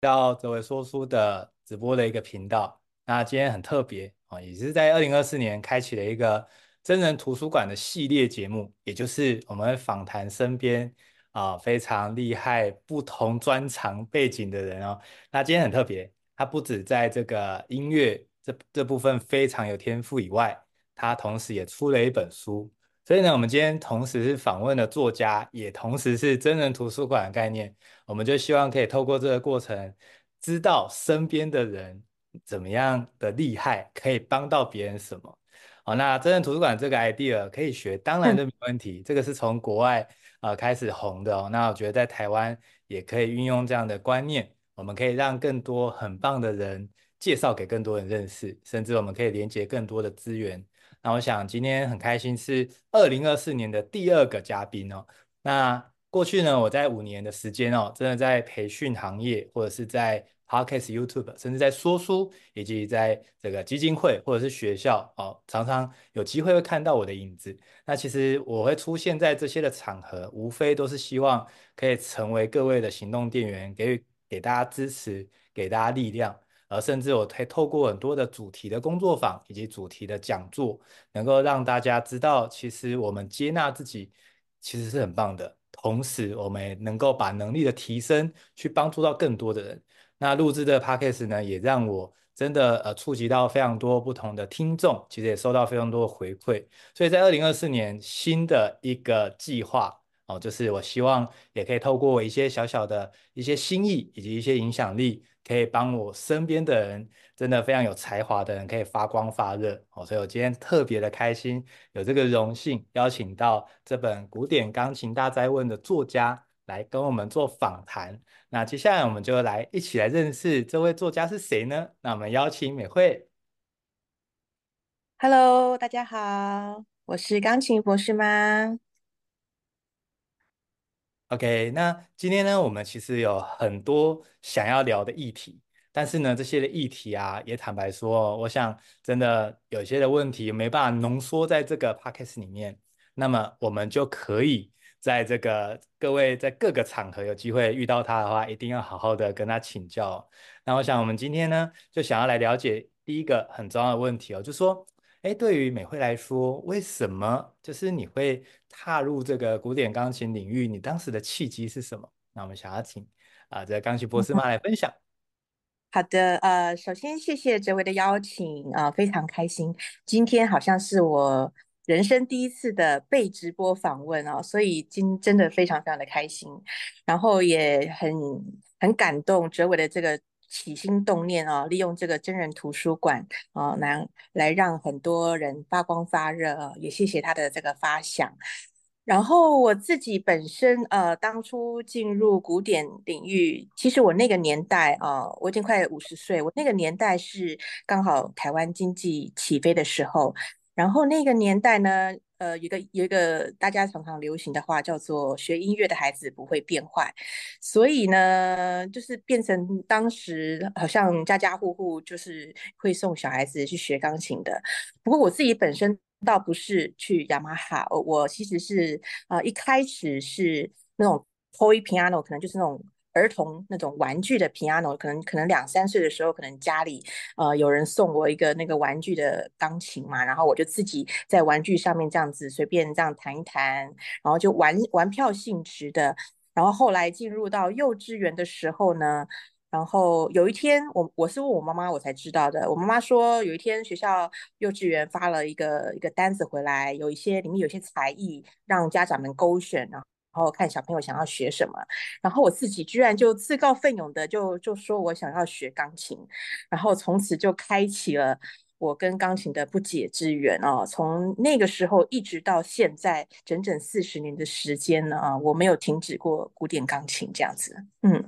到泽维说书的直播的一个频道。那今天很特别啊，也是在二零二四年开启了一个真人图书馆的系列节目，也就是我们访谈身边啊非常厉害、不同专长背景的人哦。那今天很特别，他不止在这个音乐这这部分非常有天赋以外，他同时也出了一本书。所以呢，我们今天同时是访问了作家，也同时是真人图书馆的概念。我们就希望可以透过这个过程，知道身边的人怎么样的厉害，可以帮到别人什么。好，那真人图书馆这个 idea 可以学，当然都没问题。这个是从国外呃开始红的哦。那我觉得在台湾也可以运用这样的观念，我们可以让更多很棒的人介绍给更多人认识，甚至我们可以连接更多的资源。那我想今天很开心是二零二四年的第二个嘉宾哦。那过去呢，我在五年的时间哦，真的在培训行业，或者是在 Podcast、YouTube，甚至在说书，以及在这个基金会或者是学校哦，常常有机会会看到我的影子。那其实我会出现在这些的场合，无非都是希望可以成为各位的行动电源，给予给大家支持，给大家力量。而甚至我可以透过很多的主题的工作坊以及主题的讲座，能够让大家知道，其实我们接纳自己其实是很棒的。同时，我们也能够把能力的提升去帮助到更多的人。那录制的 podcast 呢，也让我真的呃触及到非常多不同的听众，其实也收到非常多的回馈。所以在二零二四年新的一个计划哦，就是我希望也可以透过一些小小的一些心意以及一些影响力。可以帮我身边的人，真的非常有才华的人，可以发光发热哦。所以我今天特别的开心，有这个荣幸邀请到这本《古典钢琴大灾问》的作家来跟我们做访谈。那接下来我们就来一起来认识这位作家是谁呢？那我们邀请美惠。Hello，大家好，我是钢琴博士吗？OK，那今天呢，我们其实有很多想要聊的议题，但是呢，这些的议题啊，也坦白说，我想真的有些的问题没办法浓缩在这个 Podcast 里面，那么我们就可以在这个各位在各个场合有机会遇到他的话，一定要好好的跟他请教。那我想我们今天呢，就想要来了解第一个很重要的问题哦，就是说。哎，对于美惠来说，为什么就是你会踏入这个古典钢琴领域？你当时的契机是什么？那我们想要请啊，这个钢琴博士 妈来分享。好的，呃，首先谢谢哲伟的邀请啊，非常开心。今天好像是我人生第一次的被直播访问哦，所以今真的非常非常的开心，然后也很很感动哲伟的这个。起心动念啊，利用这个真人图书馆啊，来来让很多人发光发热，也谢谢他的这个发想。然后我自己本身呃，当初进入古典领域，其实我那个年代啊，我已经快五十岁，我那个年代是刚好台湾经济起飞的时候，然后那个年代呢。呃，有一个有一个大家常常流行的话叫做“学音乐的孩子不会变坏”，所以呢，就是变成当时好像家家户户就是会送小孩子去学钢琴的。不过我自己本身倒不是去雅马哈，我其实是啊一开始是那种 toy piano，可能就是那种。儿童那种玩具的 piano，可能可能两三岁的时候，可能家里呃有人送我一个那个玩具的钢琴嘛，然后我就自己在玩具上面这样子随便这样弹一弹，然后就玩玩票性质的。然后后来进入到幼稚园的时候呢，然后有一天我我是问我妈妈我才知道的，我妈妈说有一天学校幼稚园发了一个一个单子回来，有一些里面有些才艺让家长们勾选啊。然然后看小朋友想要学什么，然后我自己居然就自告奋勇的就就说我想要学钢琴，然后从此就开启了我跟钢琴的不解之缘哦。从那个时候一直到现在，整整四十年的时间呢啊，我没有停止过古典钢琴这样子。嗯，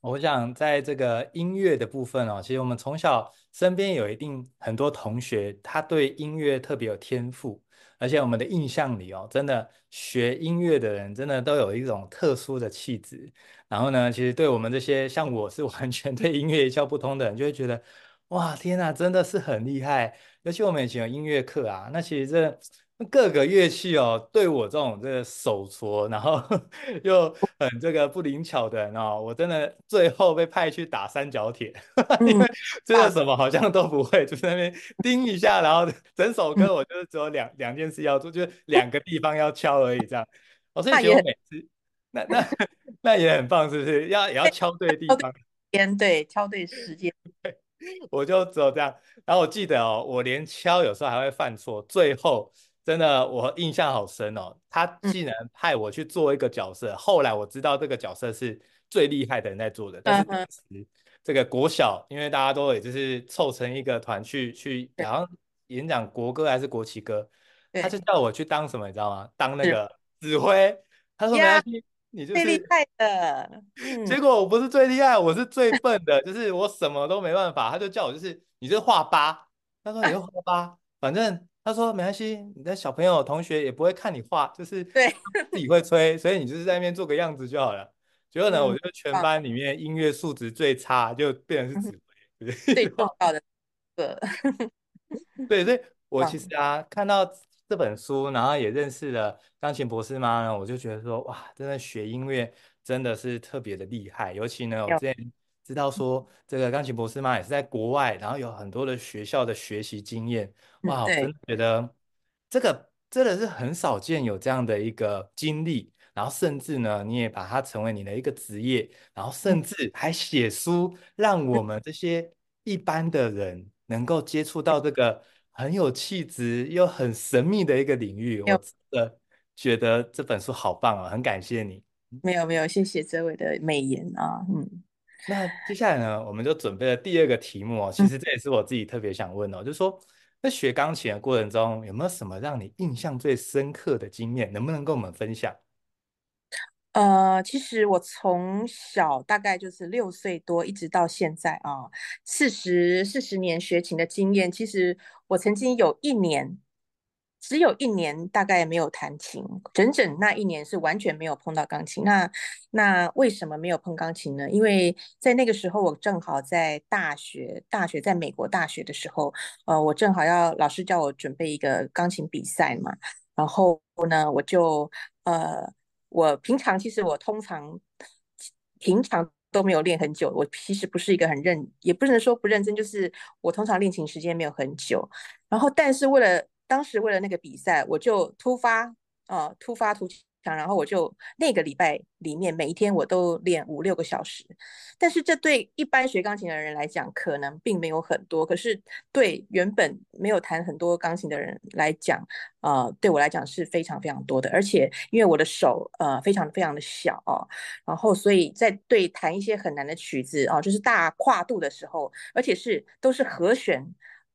我想在这个音乐的部分哦，其实我们从小身边有一定很多同学，他对音乐特别有天赋。而且我们的印象里哦，真的学音乐的人真的都有一种特殊的气质。然后呢，其实对我们这些像我是完全对音乐一窍不通的人，就会觉得哇，天呐，真的是很厉害。尤其我们以前有音乐课啊，那其实这各个乐器哦，对我这种这个手拙，然后 又很这个不灵巧的人哦，我真的最后被派去打三角铁，因嗯，为真的什么好像都不会，就在那边叮一下，然后整首嗯，歌我就是只有两两件事要做，就是两个地方要敲而已，这样。哦，所以其实我那也很每次那那那也很棒，是不是？要也要敲对地方。天，对，敲对时间，我就只有这样。然后我记得哦，我连敲有时候还会犯错，最后真的我印象好深哦。他嗯竟然派我去做一个角色，后来我知道这个角色是最厉害的人在做的，但是当时这个国小，因为大家都也就是凑成一个团去去，对好像演讲国歌还是国旗歌，他就叫我去当什么，你知道吗？当那个指挥。他说没关呀，系，你就是最厉害的，嗯，结果我不是最厉害，我是最笨的，就是我什么都没办法。他就叫我，就是你就画八，他说你就画八，反正他说没关系，你的小朋友同学也不会看你画，就是对，自己会吹，所以你就是在那边做个样子就好了。结果呢，我嗯，就全啊，班里面音乐素质最差，就变成是指挥，最重要的个，对，所以 我其棒，实啊，看到这本书，然后也认识了钢琴博士妈呢，我就觉得说，哇，真的学音乐真的是特别的厉害。尤其呢，我，之前知道说，这个钢琴博士嘛也是在国外，然后有很多的学校的学习经验，嗯，哇，我真对，的觉得这个真的是很少见有这样的一个经历。然后甚至呢，你也把它成为你的一个职业，然后嗯甚至还写书，让嗯，我们这些一般的人能够接触到这个很有气质又很神秘的一个领域。我有。真的觉得这本书好棒啊，很感谢你。没有没有，谢谢这位的美言啊，嗯那接下来呢，我们就准备了第二个题目哦。其嗯，实这也是我自己特别想问哦，就是说在学钢琴的过程中，有没有什么让你印象最深刻的经验？能不能跟我们分享？呃，其实我从小大概就是六岁多，一直到现在啊，四十四十年学琴的经验，其实我曾经有一年，只有一年大概没有弹琴，整整那一年是完全没有碰到钢琴。那那为什么没有碰钢琴呢？因为在那个时候，我正好在大学，大学在美国大学的时候，呃，我正好要老师叫我准备一个钢琴比赛嘛。然后呢，我就呃，我平常其实我通常平常都没有练很久，我其实不是一个很认，也不能说不认真，就是我通常练琴时间没有很久。然后，但是为了当时为了那个比赛，我就突发呃突发突强，然后我就那个礼拜里面每一天我都练五六个小时。但是这对一般学钢琴的人来讲，可能并没有很多。可是对原本没有弹很多钢琴的人来讲，呃，对我来讲是非常非常多的。而且因为我的手呃非常非常的小哦，然后所以在对弹一些很难的曲子哦，就是大跨度的时候，而且是都是和弦，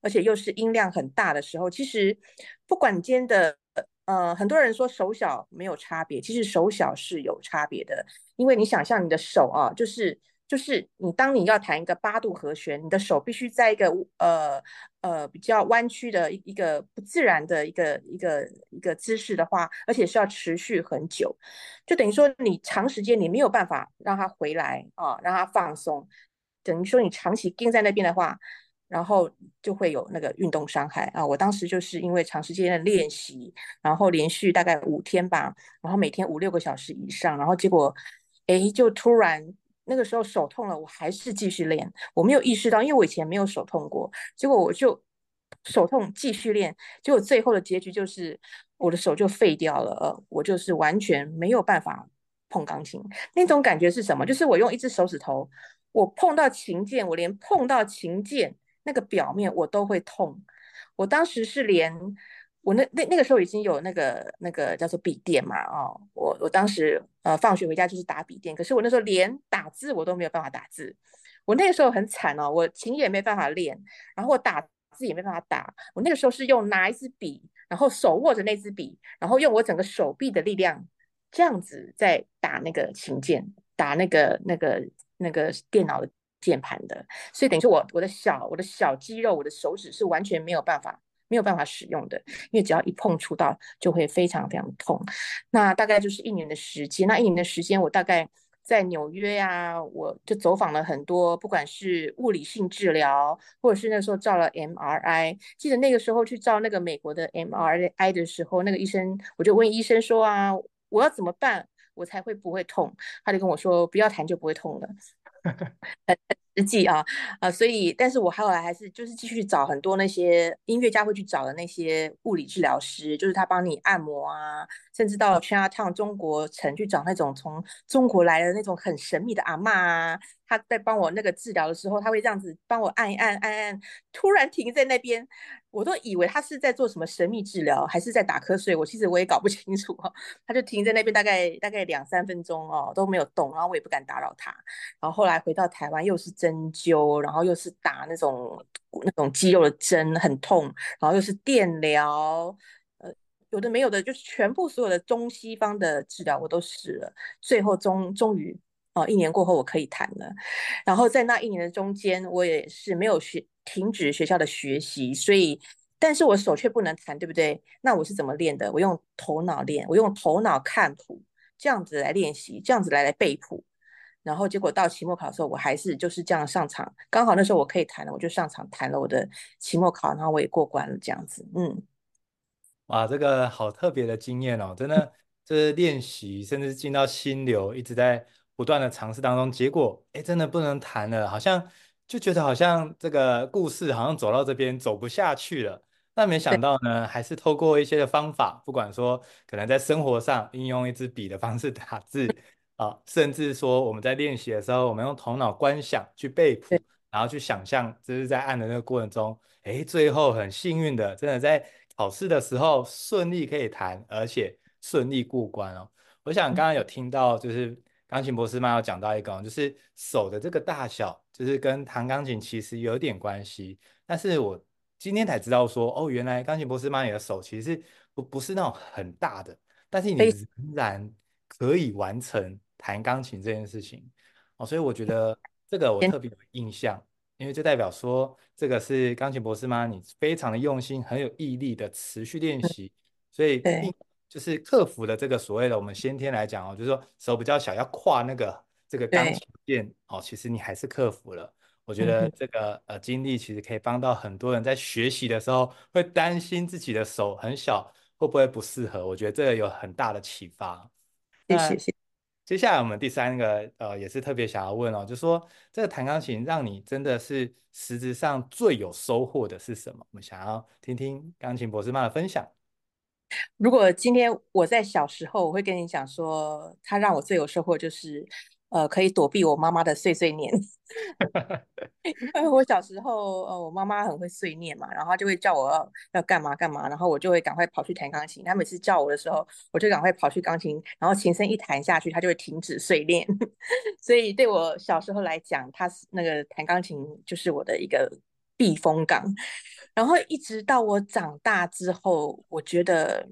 而且又是音量很大的时候，其实不管间的。呃，很多人说手小没有差别，其实手小是有差别的，因为你想象你的手啊，就是就是你当你要弹一个八度和弦，你的手必须在一个呃呃比较弯曲的一一个不自然的一个一个一个姿势的话，而且是要持续很久，就等于说你长时间你没有办法让它回来啊，让它放松，等于说你长期盯在那边的话。然后就会有那个运动伤害啊！我当时就是因为长时间的练习，然后连续大概五天吧，然后每天五六个小时以上，然后结果，哎，就突然那个时候手痛了，我还是继续练，我没有意识到，因为我以前没有手痛过，结果我就手痛继续练，结果最后的结局就是我的手就废掉了，呃，我就是完全没有办法碰钢琴，那种感觉是什么？就是我用一只手指头，我碰到琴键，我连碰到琴键那个表面我都会痛，我当时是连。我那那那个时候已经有那个那个叫做笔电嘛，哦，我我当时呃放学回家就是打笔电，可是我那时候连打字我都没有办法打字，我那个时候很惨哦，我琴也没办法练，然后我打字也没办法打，我那个时候是用拿一支笔，然后手握着那支笔，然后用我整个手臂的力量这样子在打那个琴键，打那个那个那个电脑的键盘的，所以等于说我我的小我的小肌肉，我的手指是完全没有办法。没有办法使用的，因为只要一碰触到就会非常非常痛。那大概就是一年的时间，那一年的时间我大概在纽约呀，我就走访了很多，不管是物理性治疗，或者是那时候照了 MRI。记得那个时候去照那个美国的 MRI 的时候，那个医生我就问医生说啊，我要怎么办，我才会不会痛？他就跟我说，不要弹就不会痛了。很实际啊啊，所以，但是我后来还是就是继续找很多那些音乐家会去找的那些物理治疗师，就是他帮你按摩啊，甚至到 Chinatown 中国城去找那种从中国来的那种很神秘的阿妈啊，他在帮我那个治疗的时候，他会这样子帮我按一按按按，突然停在那边。我都以为他是在做什么神秘治疗，还是在打瞌睡。我其实我也搞不 清楚哦。他就停在那边，大概大概两三分钟哦，都没有动，然后我也不敢打扰他。然后后来回到台湾，又是针灸，然后又是打那种那种肌肉的针，很痛。然后又是电疗，有的没有的，就是全部所有的中西方的治疗我都试了。最后终终于哦，一年过后我可以谈了。然后在那一年的中间，我也是没有学。停止学校的学习，所以，但是我手却不能弹，对不对？那我是怎么练的？我用头脑练，我用头脑看谱，这样子来练习，这样子来来背谱，然后结果到期末考的时候，我还是就是这样上场，刚好那时候我可以弹了，我就上场弹了我的期末考，然后我也过关了，这样子，嗯，哇，这个好特别的经验哦，真的，就是练习，甚至进到心流，一直在不断的尝试当中，结果，哎，真的不能弹了，好像。就觉得好像这个故事好像走到这边走不下去了，那没想到呢，还是透过一些的方法，不管说可能在生活上应用一支笔的方式打字啊，甚至说我们在练习的时候，我们用头脑观想去背谱，然后去想象这是在按的那个过程中，哎，最后很幸运的，真的在考试的时候顺利可以弹，而且顺利过关哦。我想刚刚有听到就是。钢琴博士妈有讲到一个，就是手的这个大小，就是跟弹钢琴其实有点关系。但是我今天才知道说，哦，原来钢琴博士妈，你的手其实不不是那种很大的，但是你仍然可以完成弹钢琴这件事情。哦，所以我觉得这个我特别有印象，因为就代表说，这个是钢琴博士吗，你非常的用心，很有毅力的持续练习，所以。就是克服了这个所谓的我们先天来讲哦，就是说手比较小要跨那个这个钢琴键哦，其实你还是克服了。我觉得这个呃经历其实可以帮到很多人在学习的时候会担心自己的手很小会不会不适合，我觉得这个有很大的启发。谢谢谢。接下来我们第三个呃也是特别想要问哦，就说这个弹钢琴让你真的是实质上最有收获的是什么？我们想要听听钢琴博士妈的分享。如果今天我在小时候，我会跟你讲说，他让我最有收获就是，呃，可以躲避我妈妈的碎碎念。因为我小时候，呃，我妈妈很会碎念嘛，然后她就会叫我要要干嘛干嘛，然后我就会赶快跑去弹钢琴。她每次叫我的时候，我就赶快跑去钢琴，然后琴声一弹下去，她就会停止碎念。所以对我小时候来讲，她是那个弹钢琴就是我的一个避风港。然后一直到我长大之后，我觉得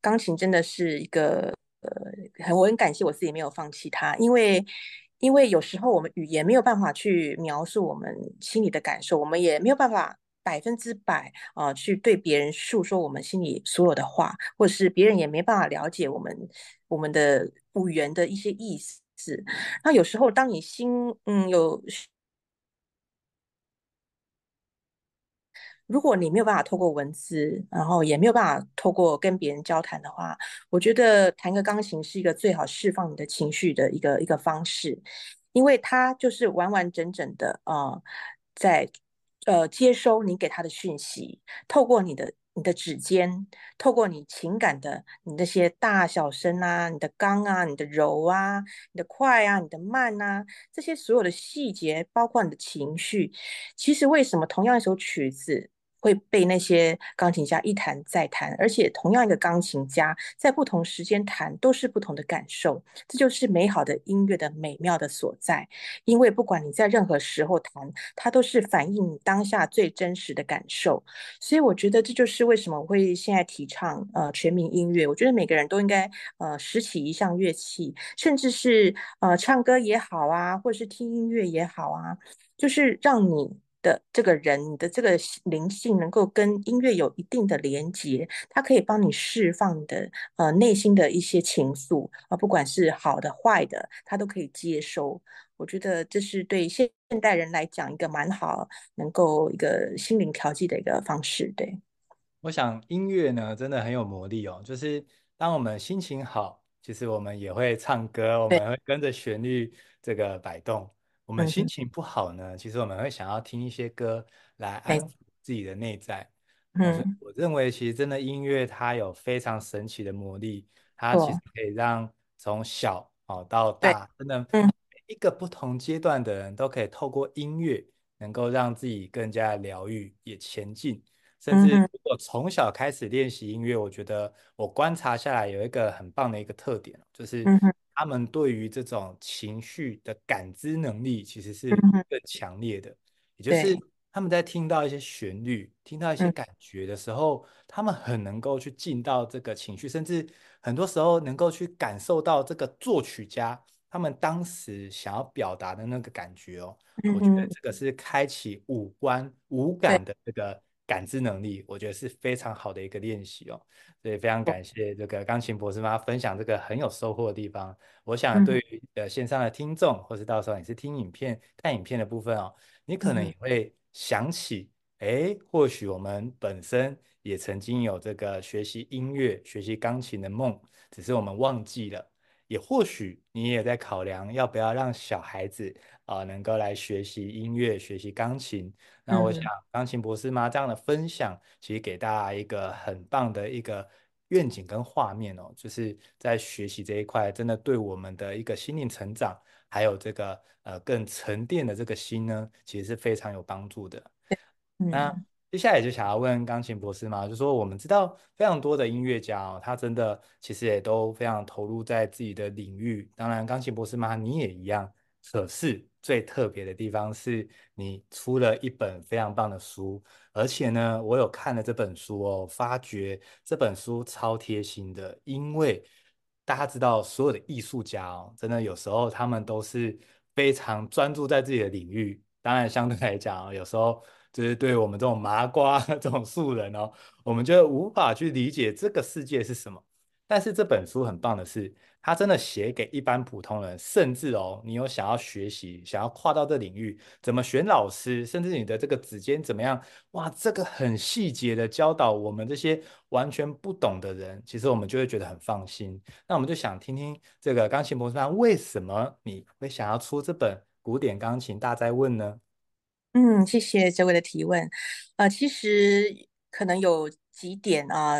钢琴真的是一个呃，很我很感谢我自己没有放弃它，因为因为有时候我们语言没有办法去描述我们心里的感受，我们也没有办法百分之百啊去对别人诉说我们心里所有的话，或者是别人也没办法了解我们我们的语言的一些意思。那有时候当你心嗯有。如果你没有办法透过文字，然后也没有办法透过跟别人交谈的话，我觉得弹个钢琴是一个最好释放你的情绪的一个一个方式，因为它就是完完整整的啊，在呃接收你给他的讯息，透过你的你的指尖，透过你情感的你那些大小声啊，你的刚啊，你的柔啊，你的快啊，你的慢啊，这些所有的细节，包括你的情绪，其实为什么同样一首曲子？会被那些钢琴家一弹再弹，而且同样一个钢琴家在不同时间弹都是不同的感受，这就是美好的音乐的美妙的所在。因为不管你在任何时候弹，它都是反映你当下最真实的感受。所以我觉得这就是为什么我会现在提倡呃全民音乐。我觉得每个人都应该呃拾起一项乐器，甚至是呃唱歌也好啊，或者是听音乐也好啊，就是让你。的这个人，你的这个灵性能够跟音乐有一定的连接，它可以帮你释放的呃内心的一些情愫啊，不管是好的坏的，它都可以接收。我觉得这是对现代人来讲一个蛮好，能够一个心灵调剂的一个方式。对，我想音乐呢真的很有魔力哦，就是当我们心情好，其实我们也会唱歌，我们会跟着旋律这个摆动。我们心情不好呢，其实我们会想要听一些歌来安抚自己的内在。嗯，我认为其实真的音乐它有非常神奇的魔力，它其实可以让从小哦到大，真的每一个不同阶段的人都可以透过音乐，能够让自己更加疗愈，也前进。甚至如果从小开始练习音乐，我觉得我观察下来有一个很棒的一个特点，就是他们对于这种情绪的感知能力其实是更强烈的。也就是他们在听到一些旋律、听到一些感觉的时候，他们很能够去进到这个情绪，甚至很多时候能够去感受到这个作曲家他们当时想要表达的那个感觉哦。我觉得这个是开启五官五感的这个。感知能力，我觉得是非常好的一个练习哦，所以非常感谢这个钢琴博士妈分享这个很有收获的地方。我想对于呃线上的听众，或是到时候你是听影片、看影片的部分哦，你可能也会想起，哎，或许我们本身也曾经有这个学习音乐、学习钢琴的梦，只是我们忘记了。也或许你也在考量要不要让小孩子啊能够来学习音乐、学习钢琴。那我想，钢琴博士妈这样的分享，其实给大家一个很棒的一个愿景跟画面哦，就是在学习这一块，真的对我们的一个心灵成长，还有这个呃更沉淀的这个心呢，其实是非常有帮助的。那。接下来就想要问钢琴博士嘛，就说我们知道非常多的音乐家哦，他真的其实也都非常投入在自己的领域。当然，钢琴博士嘛，你也一样。可是最特别的地方是你出了一本非常棒的书，而且呢，我有看了这本书哦，发觉这本书超贴心的，因为大家知道所有的艺术家哦，真的有时候他们都是非常专注在自己的领域。当然，相对来讲，有时候。就是对我们这种麻瓜、这种素人哦，我们就无法去理解这个世界是什么。但是这本书很棒的是，它真的写给一般普通人，甚至哦，你有想要学习、想要跨到这领域，怎么选老师，甚至你的这个指尖怎么样，哇，这个很细节的教导我们这些完全不懂的人，其实我们就会觉得很放心。那我们就想听听这个钢琴博士班，为什么你会想要出这本《古典钢琴大在问》呢？嗯，谢谢这位的提问。呃，其实可能有几点啊。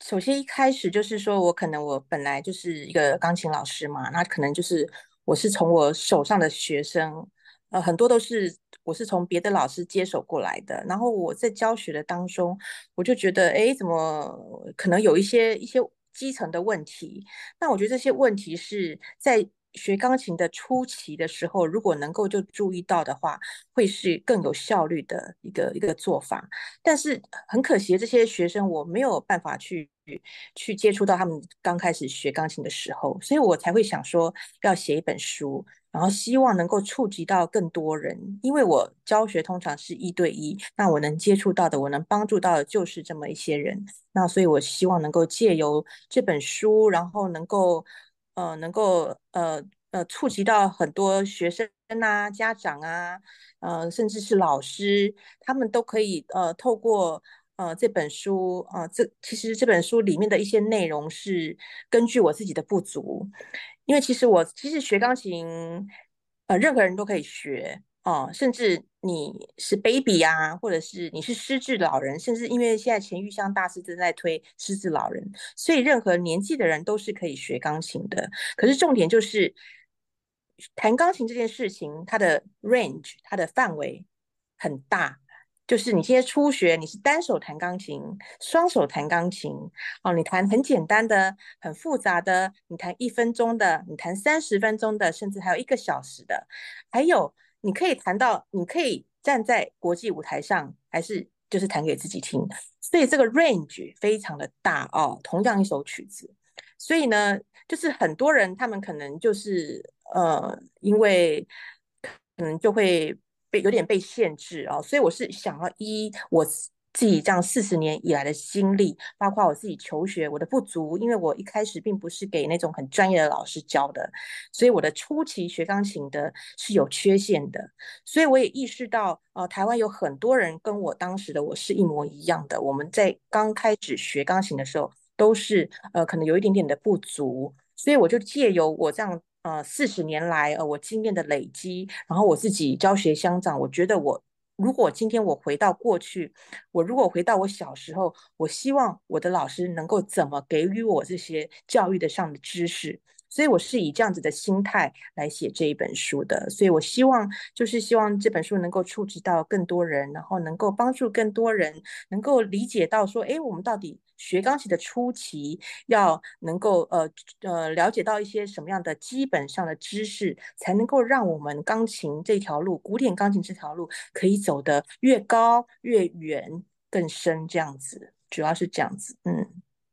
首先一开始就是说我可能我本来就是一个钢琴老师嘛，那可能就是我是从我手上的学生，呃，很多都是我是从别的老师接手过来的。然后我在教学的当中，我就觉得，哎，怎么可能有一些一些基层的问题？那我觉得这些问题是在。学钢琴的初期的时候，如果能够就注意到的话，会是更有效率的一个一个做法。但是很可惜，这些学生我没有办法去去接触到他们刚开始学钢琴的时候，所以我才会想说要写一本书，然后希望能够触及到更多人。因为我教学通常是一对一，那我能接触到的，我能帮助到的就是这么一些人。那所以我希望能够借由这本书，然后能够。呃，能够呃呃触及到很多学生呐、家长啊，呃，甚至是老师，他们都可以呃透过呃这本书啊，这其实这本书里面的一些内容是根据我自己的不足，因为其实我其实学钢琴，呃，任何人都可以学。哦，甚至你是 baby 啊，或者是你是失智老人，甚至因为现在钱玉香大师正在推失智老人，所以任何年纪的人都是可以学钢琴的。可是重点就是弹钢琴这件事情，它的 range，它的范围很大。就是你现在初学，你是单手弹钢琴，双手弹钢琴，哦，你弹很简单的，很复杂的，你弹一分钟的，你弹三十分钟的，甚至还有一个小时的，还有。你可以弹到，你可以站在国际舞台上，还是就是弹给自己听，所以这个 range 非常的大哦。同样一首曲子，所以呢，就是很多人他们可能就是呃，因为可能就会被有点被限制哦，所以我是想要一我。自己这样四十年以来的经历，包括我自己求学我的不足，因为我一开始并不是给那种很专业的老师教的，所以我的初期学钢琴的是有缺陷的，所以我也意识到，呃，台湾有很多人跟我当时的我是一模一样的，我们在刚开始学钢琴的时候，都是呃可能有一点点的不足，所以我就借由我这样呃四十年来呃我经验的累积，然后我自己教学相长，我觉得我。如果今天我回到过去，我如果回到我小时候，我希望我的老师能够怎么给予我这些教育的上的知识。所以我是以这样子的心态来写这一本书的，所以我希望就是希望这本书能够触及到更多人，然后能够帮助更多人能够理解到说，哎，我们到底学钢琴的初期要能够呃呃了解到一些什么样的基本上的知识，才能够让我们钢琴这条路，古典钢琴这条路可以走得越高越远更深，这样子，主要是这样子，嗯。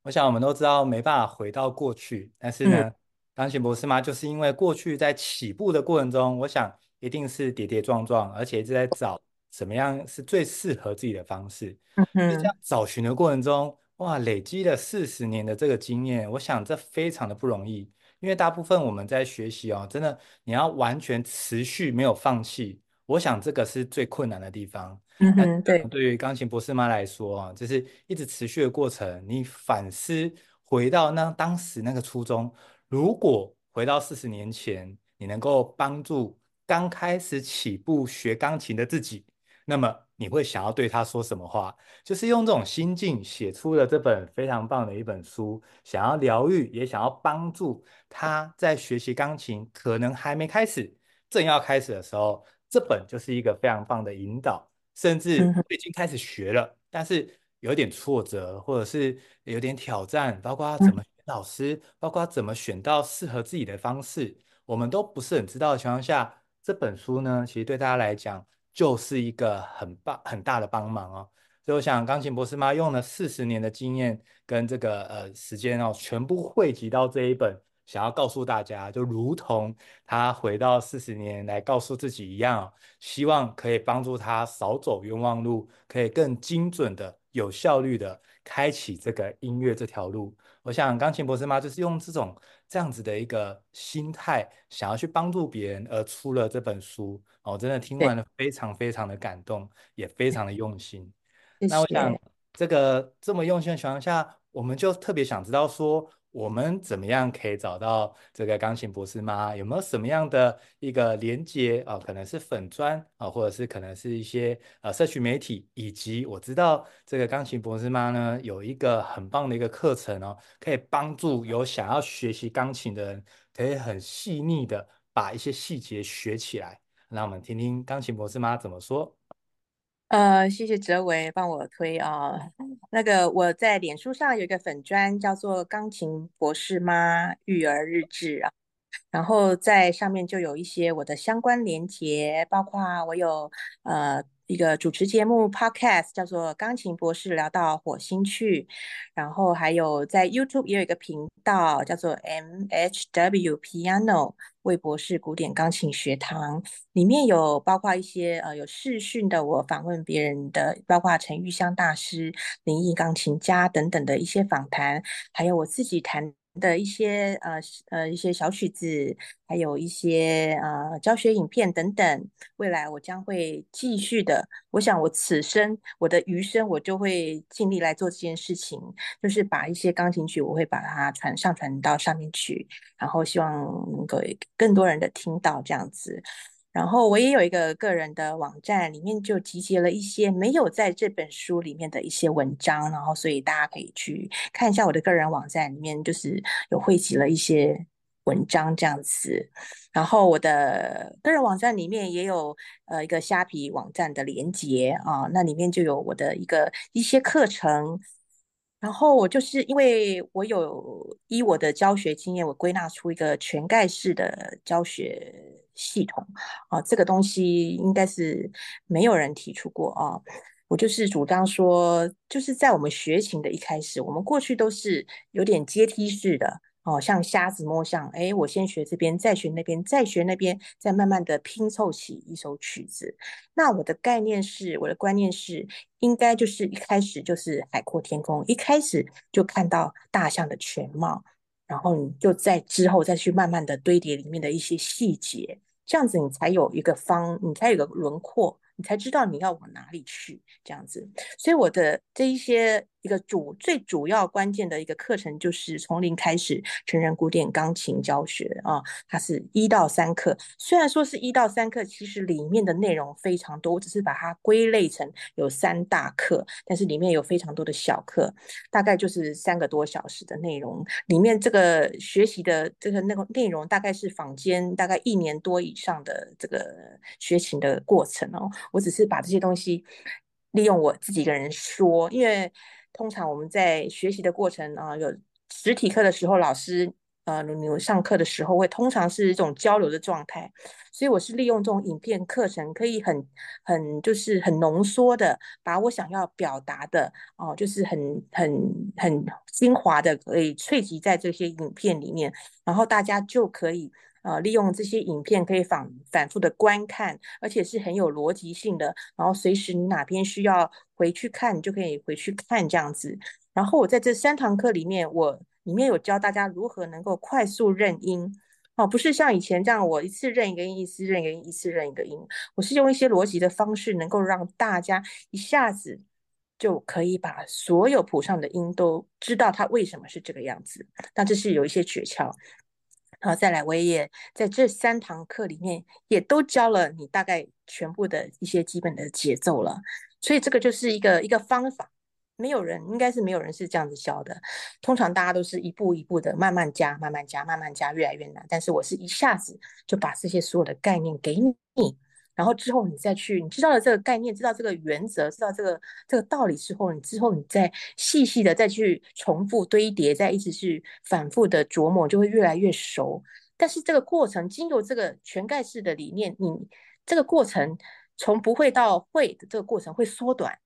我想我们都知道没办法回到过去，但是呢。钢琴博士吗？就是因为过去在起步的过程中，我想一定是跌跌撞撞，而且一直在找怎么样是最适合自己的方式。嗯在这样找寻的过程中，哇，累积了四十年的这个经验，我想这非常的不容易。因为大部分我们在学习哦，真的你要完全持续没有放弃，我想这个是最困难的地方。嗯哼，对。对于钢琴博士妈来说啊，就是一直持续的过程，你反思回到那当时那个初衷。如果回到四十年前，你能够帮助刚开始起步学钢琴的自己，那么你会想要对他说什么话？就是用这种心境写出了这本非常棒的一本书，想要疗愈，也想要帮助他在学习钢琴，可能还没开始，正要开始的时候，这本就是一个非常棒的引导。甚至已经开始学了，但是有点挫折，或者是有点挑战，包括怎么选。老师，包括怎么选到适合自己的方式，我们都不是很知道的情况下，这本书呢，其实对大家来讲就是一个很棒很大的帮忙哦。所以我想，钢琴博士妈用了四十年的经验跟这个呃时间哦，全部汇集到这一本，想要告诉大家，就如同他回到四十年来告诉自己一样，希望可以帮助他少走冤枉路，可以更精准的、有效率的开启这个音乐这条路。我想钢琴博士妈就是用这种这样子的一个心态，想要去帮助别人而出了这本书。哦，真的听完了非常非常的感动，也非常的用心。那我想这个这么用心的情况下，我们就特别想知道说。我们怎么样可以找到这个钢琴博士吗？有没有什么样的一个连接啊？可能是粉砖啊，或者是可能是一些呃社区媒体，以及我知道这个钢琴博士妈呢有一个很棒的一个课程哦，可以帮助有想要学习钢琴的人，可以很细腻的把一些细节学起来。让我们听听钢琴博士妈怎么说。呃，谢谢哲维帮我推啊。那个我在脸书上有一个粉砖，叫做“钢琴博士妈育儿日志”啊，然后在上面就有一些我的相关连接，包括我有呃。一个主持节目 podcast 叫做《钢琴博士聊到火星去》，然后还有在 YouTube 也有一个频道叫做 MHW Piano 魏博士古典钢琴学堂，里面有包括一些呃有视讯的我访问别人的，包括陈玉香大师、林毅钢琴家等等的一些访谈，还有我自己弹。的一些呃呃一些小曲子，还有一些呃教学影片等等，未来我将会继续的。我想我此生我的余生，我就会尽力来做这件事情，就是把一些钢琴曲，我会把它传上传到上面去，然后希望能够更多人的听到这样子。然后我也有一个个人的网站，里面就集结了一些没有在这本书里面的一些文章，然后所以大家可以去看一下我的个人网站里面，就是有汇集了一些文章这样子。然后我的个人网站里面也有呃一个虾皮网站的连接啊，那里面就有我的一个一些课程。然后我就是因为我有依我的教学经验，我归纳出一个全盖式的教学。系统啊，这个东西应该是没有人提出过啊。我就是主张说，就是在我们学琴的一开始，我们过去都是有点阶梯式的哦，像瞎子摸象，哎，我先学这边，再学那边，再学那边，再慢慢的拼凑起一首曲子。那我的概念是，我的观念是，应该就是一开始就是海阔天空，一开始就看到大象的全貌，然后你就在之后再去慢慢的堆叠里面的一些细节，这样子你才有一个方，你才有个轮廓。你才知道你要往哪里去，这样子。所以我的这一些一个主最主要关键的一个课程，就是从零开始成人古典钢琴教学啊，它是一到三课。虽然说是一到三课，其实里面的内容非常多，我只是把它归类成有三大课，但是里面有非常多的小课，大概就是三个多小时的内容。里面这个学习的这个那个内容，大概是坊间大概一年多以上的这个学琴的过程哦。我只是把这些东西利用我自己一个人说，因为通常我们在学习的过程啊，有实体课的时候，老师呃，你们上课的时候会通常是一种交流的状态，所以我是利用这种影片课程，可以很很就是很浓缩的把我想要表达的哦，就是很很很精华的，可以萃集在这些影片里面，然后大家就可以。啊，利用这些影片可以反反复的观看，而且是很有逻辑性的。然后随时你哪边需要回去看，你就可以回去看这样子。然后我在这三堂课里面，我里面有教大家如何能够快速认音。哦，不是像以前这样，我一次认一个音，一次认一个音，一次认一个音。我是用一些逻辑的方式，能够让大家一下子就可以把所有谱上的音都知道它为什么是这个样子。那这是有一些诀窍。好再来，我也在这三堂课里面也都教了你大概全部的一些基本的节奏了，所以这个就是一个一个方法，没有人应该是没有人是这样子教的，通常大家都是一步一步的慢慢加，慢慢加，慢慢加，越来越难，但是我是一下子就把这些所有的概念给你。然后之后你再去，你知道了这个概念，知道这个原则，知道这个这个道理之后，你之后你再细细的再去重复堆叠，再一直去反复的琢磨，就会越来越熟。但是这个过程，经由这个全盖式的理念，你这个过程从不会到会的这个过程会缩短，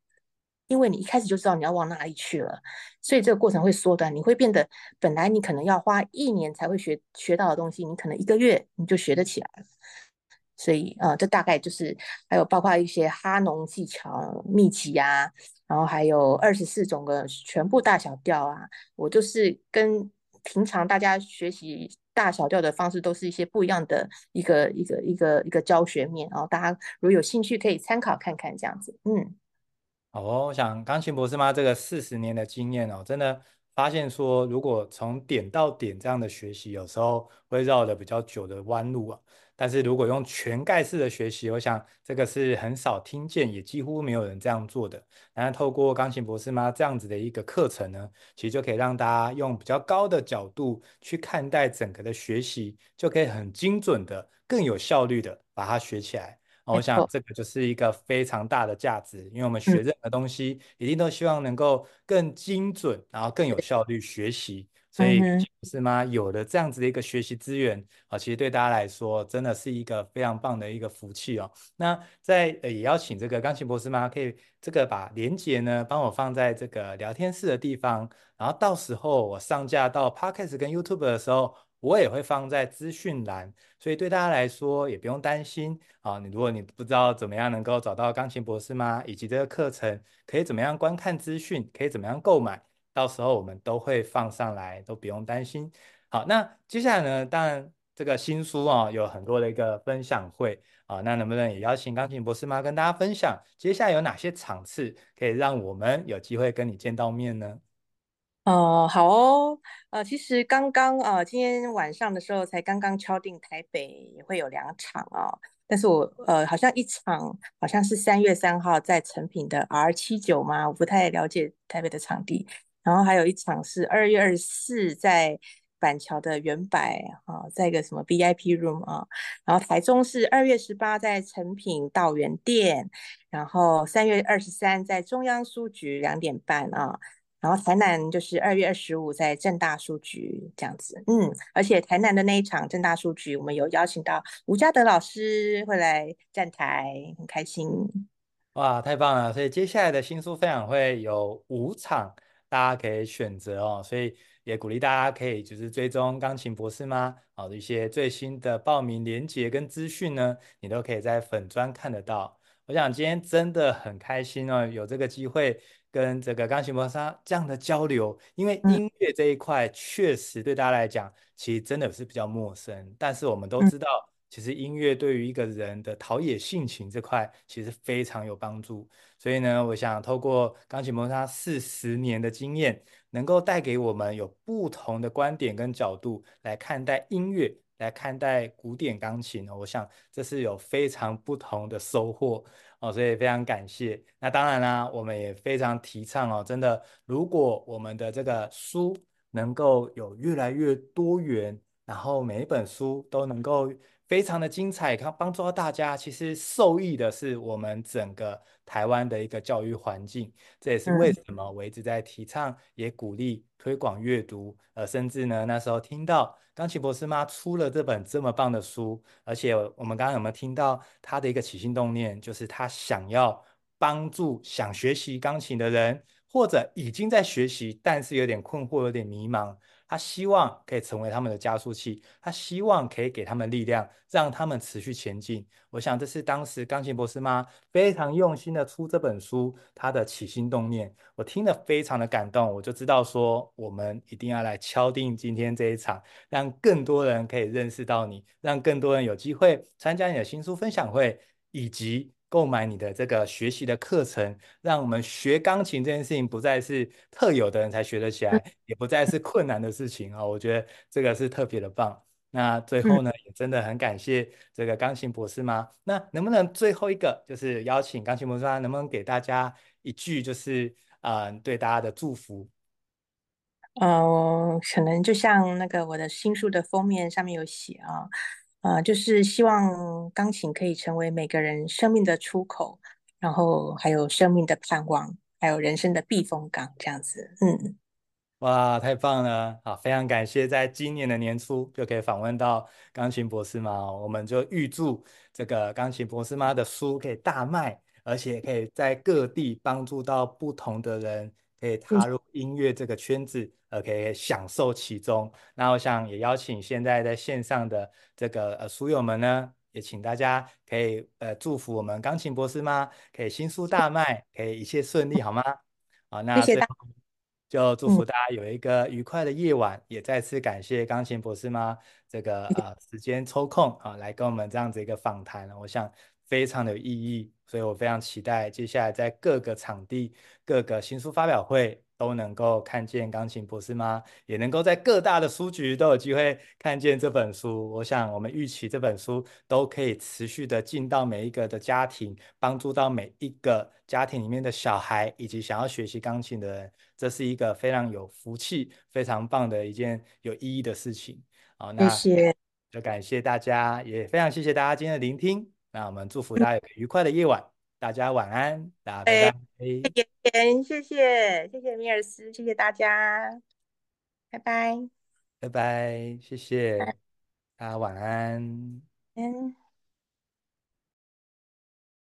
因为你一开始就知道你要往哪里去了，所以这个过程会缩短，你会变得本来你可能要花一年才会学学到的东西，你可能一个月你就学得起来了。所以，呃，这大概就是还有包括一些哈农技巧秘籍啊，然后还有二十四种的全部大小调啊，我就是跟平常大家学习大小调的方式都是一些不一样的一个一个一个一个教学面，然后大家如果有兴趣可以参考看看这样子，嗯，哦，我想钢琴博士妈这个四十年的经验哦，真的。发现说，如果从点到点这样的学习，有时候会绕的比较久的弯路啊。但是如果用全盖式的学习，我想这个是很少听见，也几乎没有人这样做的。然后透过钢琴博士妈这样子的一个课程呢，其实就可以让大家用比较高的角度去看待整个的学习，就可以很精准的、更有效率的把它学起来。我想这个就是一个非常大的价值，因为我们学任何东西，一定都希望能够更精准，然后更有效率学习。所以是吗？有了这样子的一个学习资源啊，其实对大家来说真的是一个非常棒的一个福气哦。那在呃也邀请这个钢琴博士吗？可以这个把连接呢帮我放在这个聊天室的地方，然后到时候我上架到 Podcast 跟 YouTube 的时候。我也会放在资讯栏，所以对大家来说也不用担心啊。你如果你不知道怎么样能够找到钢琴博士吗？以及这个课程可以怎么样观看资讯，可以怎么样购买，到时候我们都会放上来，都不用担心。好，那接下来呢？当然这个新书啊有很多的一个分享会啊，那能不能也邀请钢琴博士妈跟大家分享，接下来有哪些场次可以让我们有机会跟你见到面呢？哦，好哦，呃，其实刚刚呃，今天晚上的时候才刚刚敲定台北也会有两场哦，但是我呃好像一场好像是三月三号在成品的 R 七九嘛，我不太了解台北的场地，然后还有一场是二月二十四在板桥的原百啊，在一个什么 VIP room 啊，然后台中是二月十八在成品道园店，然后三月二十三在中央书局两点半啊。然后台南就是二月二十五在正大书局这样子，嗯，而且台南的那一场正大书局，我们有邀请到吴嘉德老师会来站台，很开心。哇，太棒了！所以接下来的新书分享会有五场，大家可以选择哦。所以也鼓励大家可以就是追踪钢琴博士吗？好的一些最新的报名链接跟资讯呢，你都可以在粉专看得到。我想今天真的很开心哦，有这个机会跟这个钢琴博士这样的交流，因为嗯音乐这一块确实对大家来讲，其实真的是比较陌生。但是我们都知道，其实音乐对于一个人的陶冶性情这块，其实非常有帮助。所以呢，我想透过钢琴博士四十年的经验，能够带给我们有不同的观点跟角度来看待音乐。来看待古典钢琴我想这是有非常不同的收获哦，所以非常感谢。那当然啦，我们也非常提倡哦，真的，如果我们的这个书能够有越来越多元，然后每一本书都能够非常的精彩，看帮助到大家，其实受益的是我们整个台湾的一个教育环境。这也是为嗯什么我一直在提倡，也鼓励推广阅读，呃，甚至呢那时候听到。钢琴博士妈出了这本这么棒的书，而且我们刚刚有没有听到他的一个起心动念，就是他想要帮助想学习钢琴的人，或者已经在学习，但是有点困惑、有点迷茫。他希望可以成为他们的加速器，他希望可以给他们力量，让他们持续前进。我想这是当时钢琴博士妈非常用心的出这本书，他的起心动念，我听了非常的感动，我就知道说我们一定要来敲定今天这一场，让更多人可以认识到你，让更多人有机会参加你的新书分享会，以及购买你的这个学习的课程，让我们学钢琴这件事情不再是特有的人才学得起嗯来，也不再是困难的事情啊！我觉得这个是特别的棒。那最嗯。后呢，也真的很感谢这个钢琴博士吗？那能不能最后一个就是邀请钢琴博士吗？能不能给大家一句就是嗯、呃对大家的祝福？呃，可能就像那个我的新书的封面上面有写啊，呃，就是希望钢琴可以成为每个人生命的出口，然后还有生命的盼望，还有人生的避风港，这样子。嗯，哇，太棒了！好，非常感谢，在今年的年初就可以访问到钢琴博士妈，我们就预祝这个钢琴博士妈的书可以大卖，而且可以在各地帮助到不同的人，可以。踏入音乐这个圈子，呃，可以享受其中。那我想也邀请现在在线上的这个呃书友们呢，也请大家可以呃祝福我们钢琴博士吗可以新书大卖，可以一切顺利，好吗？好，那最后就祝嗯，福大家有一个愉快的夜晚，也再次感谢钢琴博士妈这个呃时间抽空啊来跟我们这样子一个访谈，我想非常的有意义，所以我非常期待接下来在各个场地、各个新书发表会都能够看见钢琴博士吗，也能够在各大的书局都有机会看见这本书。我想我们预期这本书都可以持续的进到每一个的家庭，帮助到每一个家庭里面的小孩以及想要学习钢琴的人。这是一个非常有福气、非常棒的一件有意义的事情。好，那谢谢。就感谢大家，也非常谢谢大家今天的聆听。那我们祝福嗯，大家有个愉快的夜晚，大家晚安，大家拜哎，拜，谢谢，谢谢，谢谢米尔斯，谢谢大家，拜拜。拜拜，谢谢大家晚安。嗯。